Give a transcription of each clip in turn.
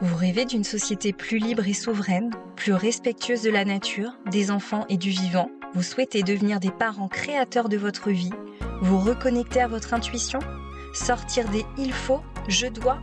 Vous rêvez d'une société plus libre et souveraine, plus respectueuse de la nature, des enfants et du vivant. Vous souhaitez devenir des parents créateurs de votre vie. Vous reconnecter à votre intuition. Sortir des il faut, je dois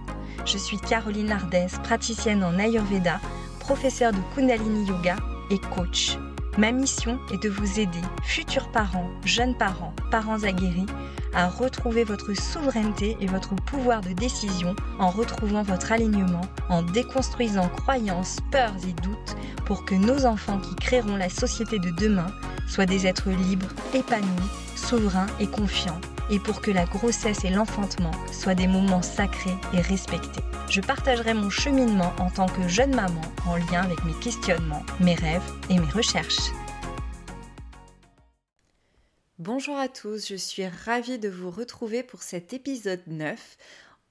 Je suis Caroline Lardès, praticienne en Ayurveda, professeure de Kundalini Yoga et coach. Ma mission est de vous aider, futurs parents, jeunes parents, parents aguerris, à retrouver votre souveraineté et votre pouvoir de décision en retrouvant votre alignement, en déconstruisant croyances, peurs et doutes pour que nos enfants qui créeront la société de demain soient des êtres libres, épanouis, souverains et confiants, et pour que la grossesse et l'enfantement soient des moments sacrés et respectés. Je partagerai mon cheminement en tant que jeune maman en lien avec mes questionnements, mes rêves et mes recherches. Bonjour à tous, je suis ravie de vous retrouver pour cet épisode 9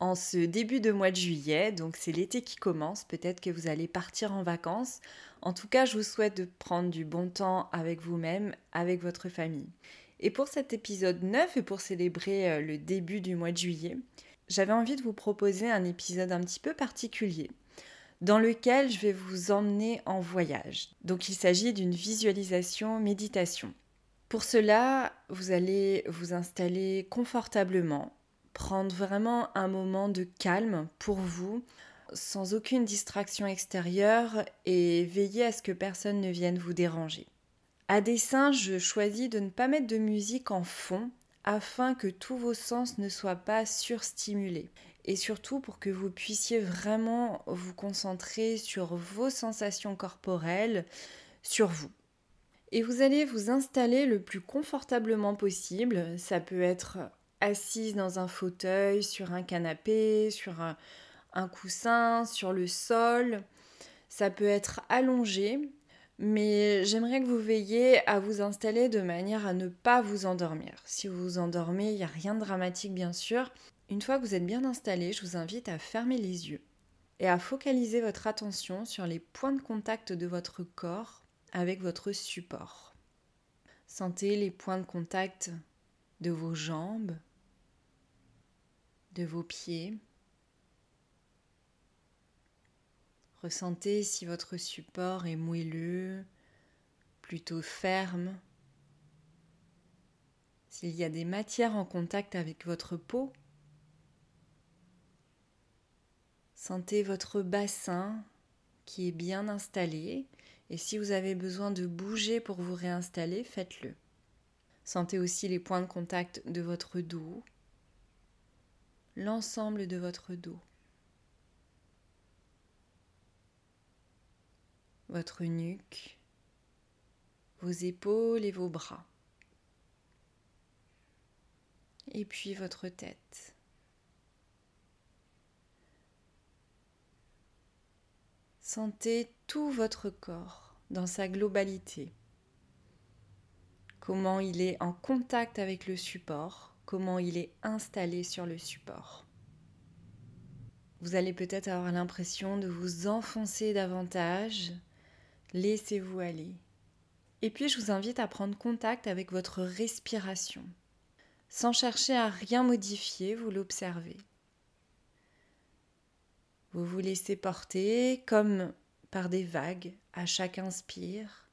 en ce début de mois de juillet. Donc c'est l'été qui commence, peut-être que vous allez partir en vacances. En tout cas, je vous souhaite de prendre du bon temps avec vous-même, avec votre famille. Et pour cet épisode 9 et pour célébrer euh, le début du mois de juillet, j'avais envie de vous proposer un épisode un petit peu particulier dans lequel je vais vous emmener en voyage. Donc il s'agit d'une visualisation méditation. Pour cela, vous allez vous installer confortablement, prendre vraiment un moment de calme pour vous, sans aucune distraction extérieure et veiller à ce que personne ne vienne vous déranger. À dessein, je choisis de ne pas mettre de musique en fond afin que tous vos sens ne soient pas surstimulés et surtout pour que vous puissiez vraiment vous concentrer sur vos sensations corporelles, sur vous. Et vous allez vous installer le plus confortablement possible. Ça peut être assise dans un fauteuil, sur un canapé, sur un, coussin, sur le sol. Ça peut être allongé, mais j'aimerais que vous veilliez à vous installer de manière à ne pas vous endormir. Si vous vous endormez, il n'y a rien de dramatique bien sûr. Une fois que vous êtes bien installé, je vous invite à fermer les yeux et à focaliser votre attention sur les points de contact de votre corps avec votre support. Sentez les points de contact de vos jambes, de vos pieds. Ressentez si votre support est moelleux, plutôt ferme, s'il y a des matières en contact avec votre peau. Sentez votre bassin qui est bien installé et si vous avez besoin de bouger pour vous réinstaller, faites-le. Sentez aussi les points de contact de votre dos, l'ensemble de votre dos, votre nuque, vos épaules et vos bras, et puis votre tête. Sentez tout votre corps dans sa globalité. Comment il est en contact avec le support, comment il est installé sur le support. Vous allez peut-être avoir l'impression de vous enfoncer davantage. Laissez-vous aller. Et puis je vous invite à prendre contact avec votre respiration. Sans chercher à rien modifier, vous l'observez. Vous vous laissez porter comme par des vagues à chaque inspire,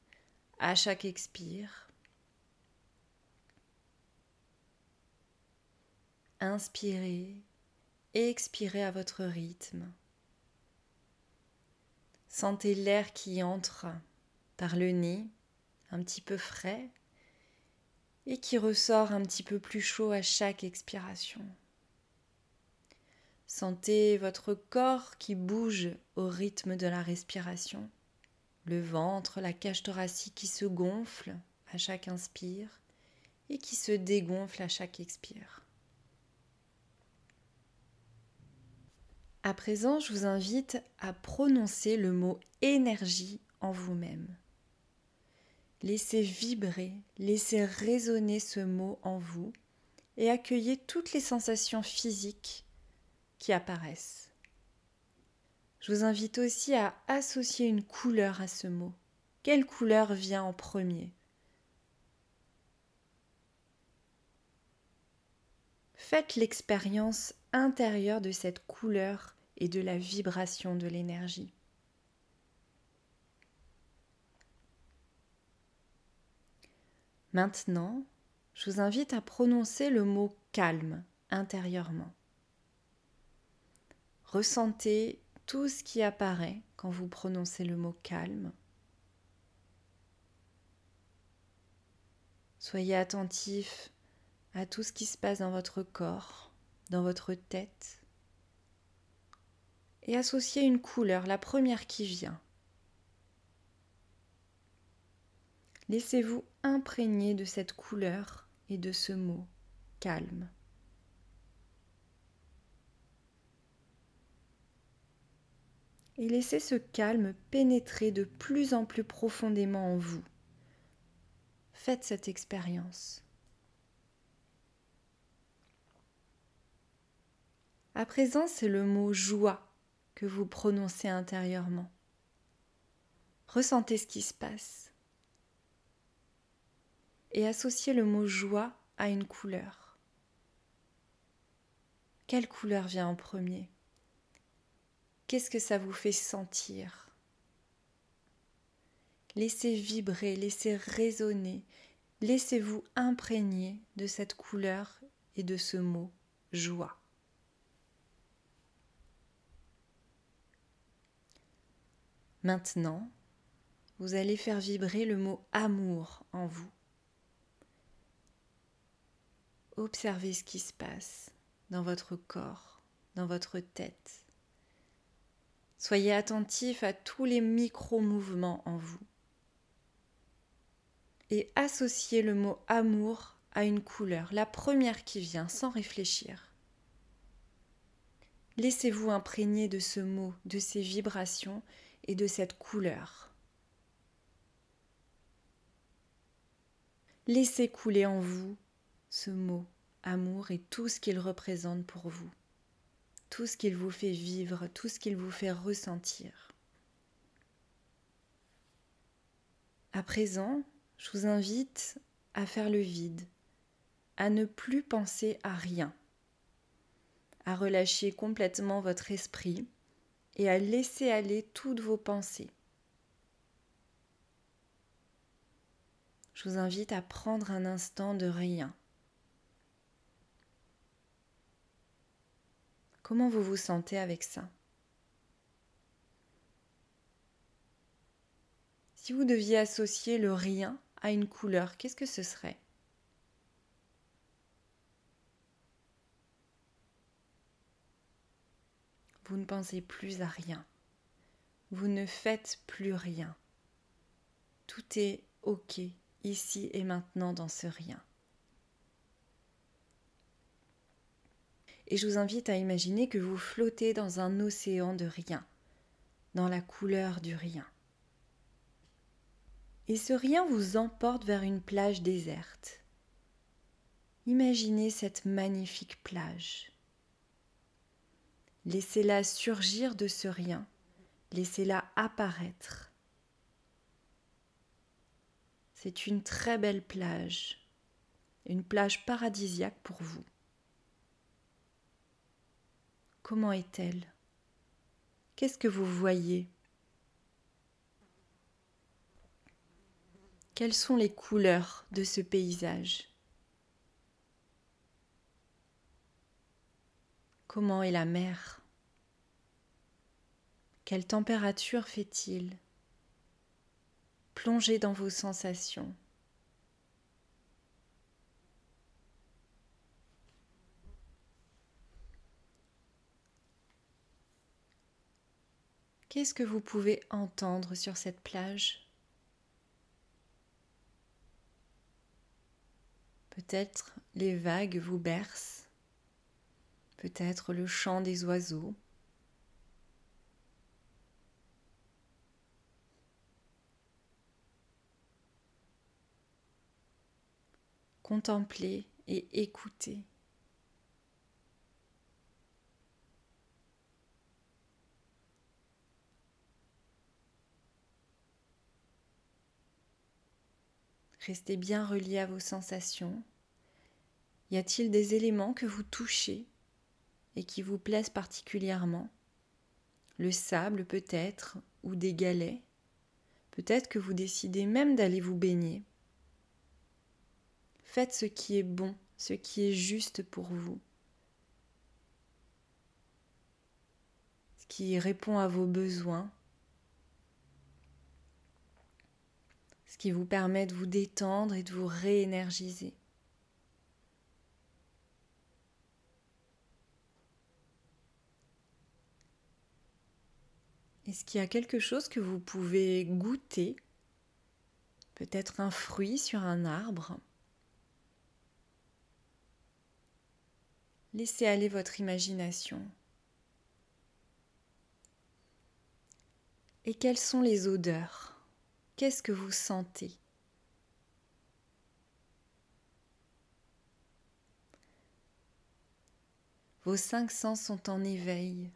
à chaque expire. Inspirez, expirez à votre rythme. Sentez l'air qui entre par le nez, un petit peu frais, et qui ressort un petit peu plus chaud à chaque expiration. Sentez votre corps qui bouge au rythme de la respiration. Le ventre, la cage thoracique qui se gonfle à chaque inspire et qui se dégonfle à chaque expire. À présent, je vous invite à prononcer le mot énergie en vous-même. Laissez vibrer, laissez résonner ce mot en vous et accueillez toutes les sensations physiques qui apparaissent. Je vous invite aussi à associer une couleur à ce mot. Quelle couleur vient en premier? Faites l'expérience intérieure de cette couleur et de la vibration de l'énergie. Maintenant, je vous invite à prononcer le mot calme intérieurement. Ressentez tout ce qui apparaît quand vous prononcez le mot calme. Soyez attentif à tout ce qui se passe dans votre corps, dans votre tête. Et associez une couleur, la première qui vient. Laissez-vous imprégner de cette couleur et de ce mot calme. Et laissez ce calme pénétrer de plus en plus profondément en vous. Faites cette expérience. À présent, c'est le mot joie que vous prononcez intérieurement. Ressentez ce qui se passe et associez le mot joie à une couleur. Quelle couleur vient en premier? Qu'est-ce que ça vous fait sentir? Laissez vibrer, laissez résonner, laissez-vous imprégner de cette couleur et de ce mot joie. Maintenant, vous allez faire vibrer le mot amour en vous. Observez ce qui se passe dans votre corps, dans votre tête. Soyez attentif à tous les micro-mouvements en vous. Et associez le mot amour à une couleur, la première qui vient sans réfléchir. Laissez-vous imprégner de ce mot, de ces vibrations et de cette couleur. Laissez couler en vous ce mot amour et tout ce qu'il représente pour vous, tout ce qu'il vous fait vivre, tout ce qu'il vous fait ressentir. À présent, je vous invite à faire le vide, à ne plus penser à rien, à relâcher complètement votre esprit et à laisser aller toutes vos pensées. Je vous invite à prendre un instant de rien. Comment vous vous sentez avec ça? Si vous deviez associer le rien à une couleur, qu'est-ce que ce serait? Vous ne pensez plus à rien. Vous ne faites plus rien. Tout est OK ici et maintenant dans ce rien. Et je vous invite à imaginer que vous flottez dans un océan de rien, dans la couleur du rien. Et ce rien vous emporte vers une plage déserte. Imaginez cette magnifique plage. Laissez-la surgir de ce rien, laissez-la apparaître. C'est une très belle plage, une plage paradisiaque pour vous. Comment est-elle? Qu'est-ce que vous voyez? Quelles sont les couleurs de ce paysage? Comment est la mer? Quelle température fait-il? Plongez dans vos sensations. Qu'est-ce que vous pouvez entendre sur cette plage? Peut-être les vagues vous bercent, peut-être le chant des oiseaux. Contemplez et écoutez. Restez bien relié à vos sensations. Y a-t-il des éléments que vous touchez? Et qui vous plaisent particulièrement le sable peut-être, ou des galets. Peut-être que vous décidez même d'aller vous baigner. Faites ce qui est bon, ce qui est juste pour vous. Ce qui répond à vos besoins. Ce qui vous permet de vous détendre et de vous réénergiser. Est-ce qu'il y a quelque chose que vous pouvez goûter? Peut-être un fruit sur un arbre? Laissez aller votre imagination. Et quelles sont les odeurs? Qu'est-ce que vous sentez? Vos cinq sens sont en éveil,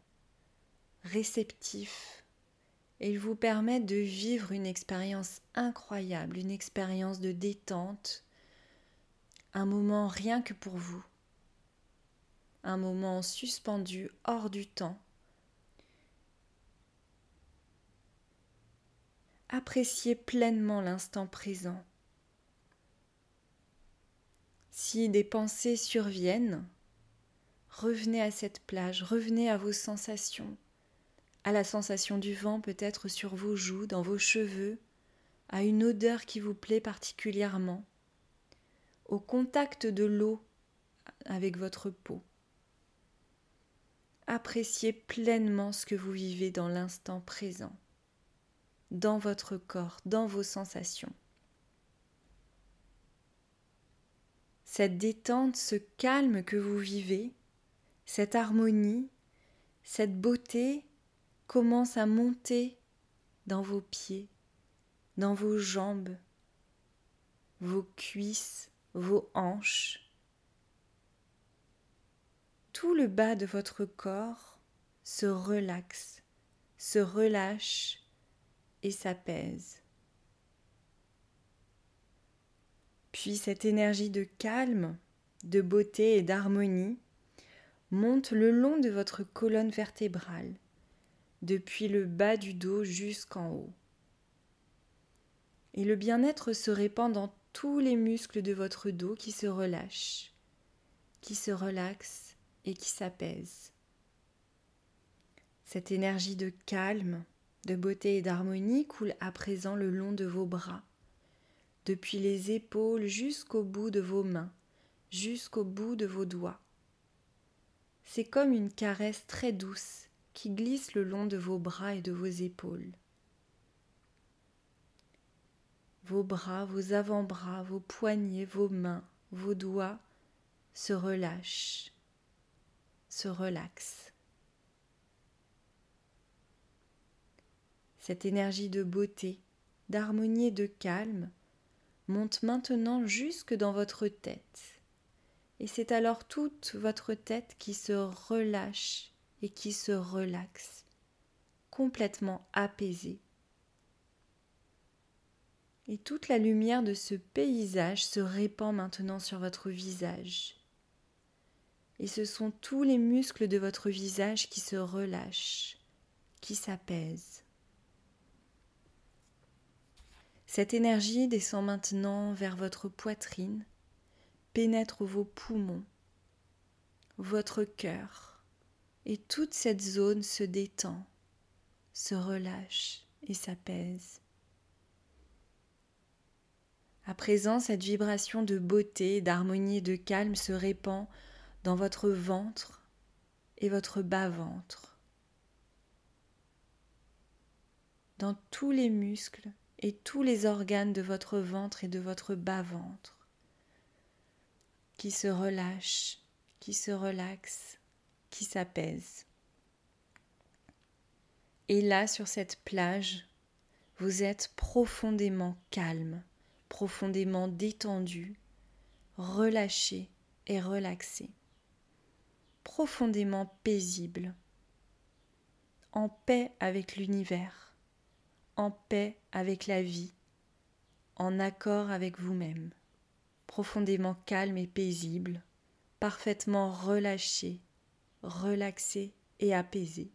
réceptifs il vous permet de vivre une expérience incroyable, une expérience de détente, un moment rien que pour vous, un moment suspendu hors du temps. Appréciez pleinement l'instant présent. Si des pensées surviennent, revenez à cette plage, revenez à vos sensations, à la sensation du vent peut-être sur vos joues, dans vos cheveux, à une odeur qui vous plaît particulièrement, au contact de l'eau avec votre peau. Appréciez pleinement ce que vous vivez dans l'instant présent, dans votre corps, dans vos sensations. Cette détente, ce calme que vous vivez, cette harmonie, cette beauté commence à monter dans vos pieds, dans vos jambes, vos cuisses, vos hanches. Tout le bas de votre corps se relaxe, se relâche et s'apaise. Puis cette énergie de calme, de beauté et d'harmonie monte le long de votre colonne vertébrale depuis le bas du dos jusqu'en haut. Et le bien-être se répand dans tous les muscles de votre dos qui se relâchent, qui se relaxent et qui s'apaisent. Cette énergie de calme, de beauté et d'harmonie coule à présent le long de vos bras, depuis les épaules jusqu'au bout de vos mains, jusqu'au bout de vos doigts. C'est comme une caresse très douce qui glisse le long de vos bras et de vos épaules. Vos bras, vos avant-bras, vos poignets, vos mains, vos doigts se relâchent, se relaxent. Cette énergie de beauté, d'harmonie et de calme monte maintenant jusque dans votre tête. Et c'est alors toute votre tête qui se relâche et qui se relaxe, complètement apaisé. Et toute la lumière de ce paysage se répand maintenant sur votre visage. Et ce sont tous les muscles de votre visage qui se relâchent, qui s'apaisent. Cette énergie descend maintenant vers votre poitrine, pénètre vos poumons, votre cœur, et toute cette zone se détend, se relâche et s'apaise. À présent, cette vibration de beauté, d'harmonie et de calme se répand dans votre ventre et votre bas-ventre, dans tous les muscles et tous les organes de votre ventre et de votre bas-ventre, qui se relâchent, qui se relaxent qui s'apaise. Et là, sur cette plage, vous êtes profondément calme, profondément détendu, relâché et relaxé, profondément paisible, en paix avec l'univers, en paix avec la vie, en accord avec vous-même, profondément calme et paisible, parfaitement relâché relaxé et apaisé.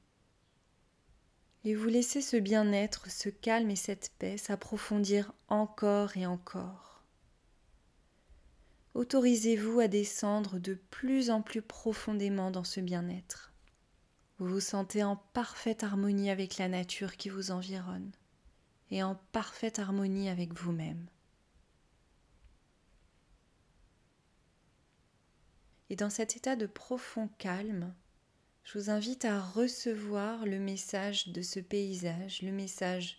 Et vous laissez ce bien-être, ce calme et cette paix s'approfondir encore et encore. Autorisez-vous à descendre de plus en plus profondément dans ce bien-être. Vous vous sentez en parfaite harmonie avec la nature qui vous environne et en parfaite harmonie avec vous-même. Et dans cet état de profond calme, je vous invite à recevoir le message de ce paysage, le message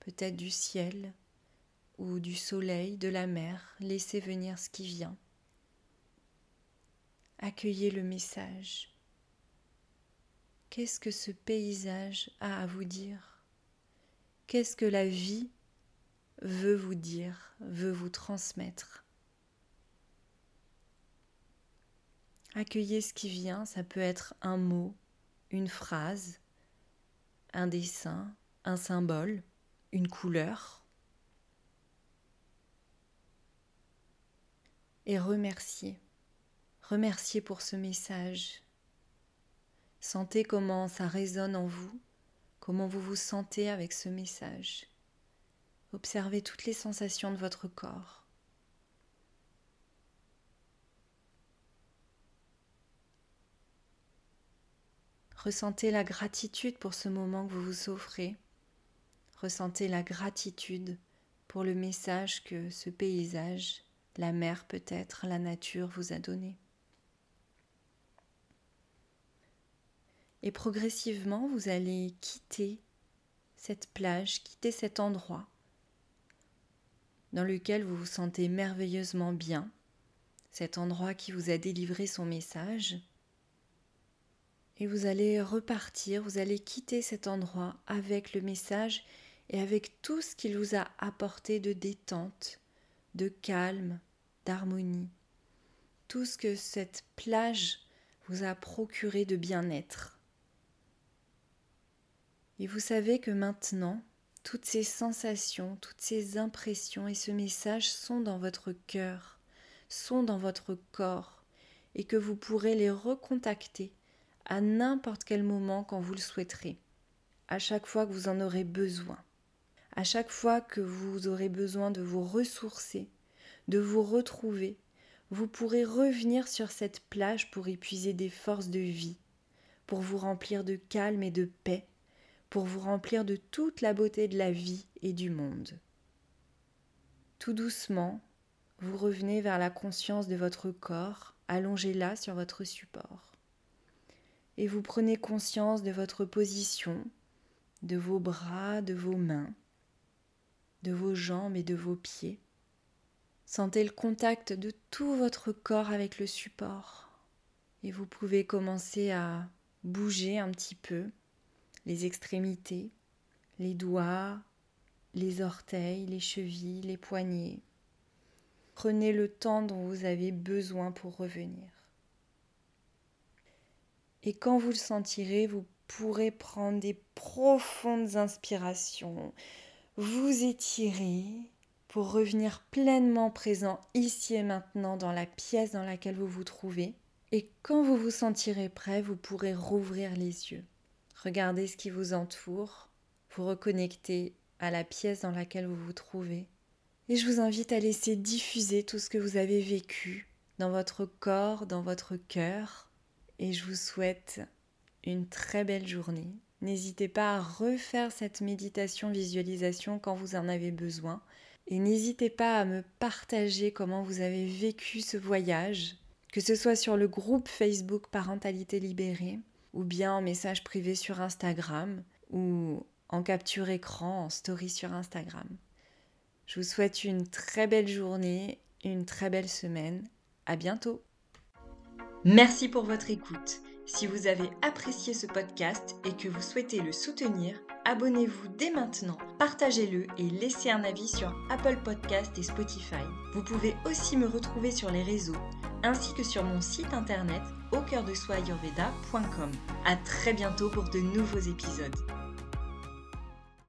peut-être du ciel ou du soleil, de la mer. Laissez venir ce qui vient. Accueillez le message. Qu'est-ce que ce paysage a à vous dire? Qu'est-ce que la vie veut vous dire, veut vous transmettre? Accueillez ce qui vient, ça peut être un mot, une phrase, un dessin, un symbole, une couleur. Et remerciez. Remerciez pour ce message. Sentez comment ça résonne en vous, comment vous vous sentez avec ce message. Observez toutes les sensations de votre corps. Ressentez la gratitude pour ce moment que vous vous offrez. Ressentez la gratitude pour le message que ce paysage, la mer peut-être, la nature vous a donné. Et progressivement, vous allez quitter cette plage, quitter cet endroit dans lequel vous vous sentez merveilleusement bien, cet endroit qui vous a délivré son message, et vous allez repartir, vous allez quitter cet endroit avec le message et avec tout ce qu'il vous a apporté de détente, de calme, d'harmonie. Tout ce que cette plage vous a procuré de bien-être. Et vous savez que maintenant, toutes ces sensations, toutes ces impressions et ce message sont dans votre cœur, sont dans votre corps, et que vous pourrez les recontacter à n'importe quel moment quand vous le souhaiterez, à chaque fois que vous en aurez besoin, à chaque fois que vous aurez besoin de vous ressourcer, de vous retrouver, vous pourrez revenir sur cette plage pour épuiser des forces de vie, pour vous remplir de calme et de paix, pour vous remplir de toute la beauté de la vie et du monde. Tout doucement, vous revenez vers la conscience de votre corps, allongé là sur votre support et vous prenez conscience de votre position, de vos bras, de vos mains, de vos jambes et de vos pieds. Sentez le contact de tout votre corps avec le support et vous pouvez commencer à bouger un petit peu les extrémités, les doigts, les orteils, les chevilles, les poignets. Prenez le temps dont vous avez besoin pour revenir. Et quand vous le sentirez, vous pourrez prendre des profondes inspirations, vous étirer pour revenir pleinement présent ici et maintenant dans la pièce dans laquelle vous vous trouvez. Et quand vous vous sentirez prêt, vous pourrez rouvrir les yeux. Regardez ce qui vous entoure, vous reconnecter à la pièce dans laquelle vous vous trouvez. Et je vous invite à laisser diffuser tout ce que vous avez vécu dans votre corps, dans votre cœur, et je vous souhaite une très belle journée. N'hésitez pas à refaire cette méditation visualisation quand vous en avez besoin et n'hésitez pas à me partager comment vous avez vécu ce voyage, que ce soit sur le groupe Facebook Parentalité Libérée ou bien en message privé sur Instagram ou en capture écran, en story sur Instagram. Je vous souhaite une très belle journée, une très belle semaine. À bientôt! Merci pour votre écoute. Si vous avez apprécié ce podcast et que vous souhaitez le soutenir, abonnez-vous dès maintenant, partagez-le et laissez un avis sur Apple Podcast et Spotify. Vous pouvez aussi me retrouver sur les réseaux ainsi que sur mon site internet au cœur de soi À très bientôt pour de nouveaux épisodes.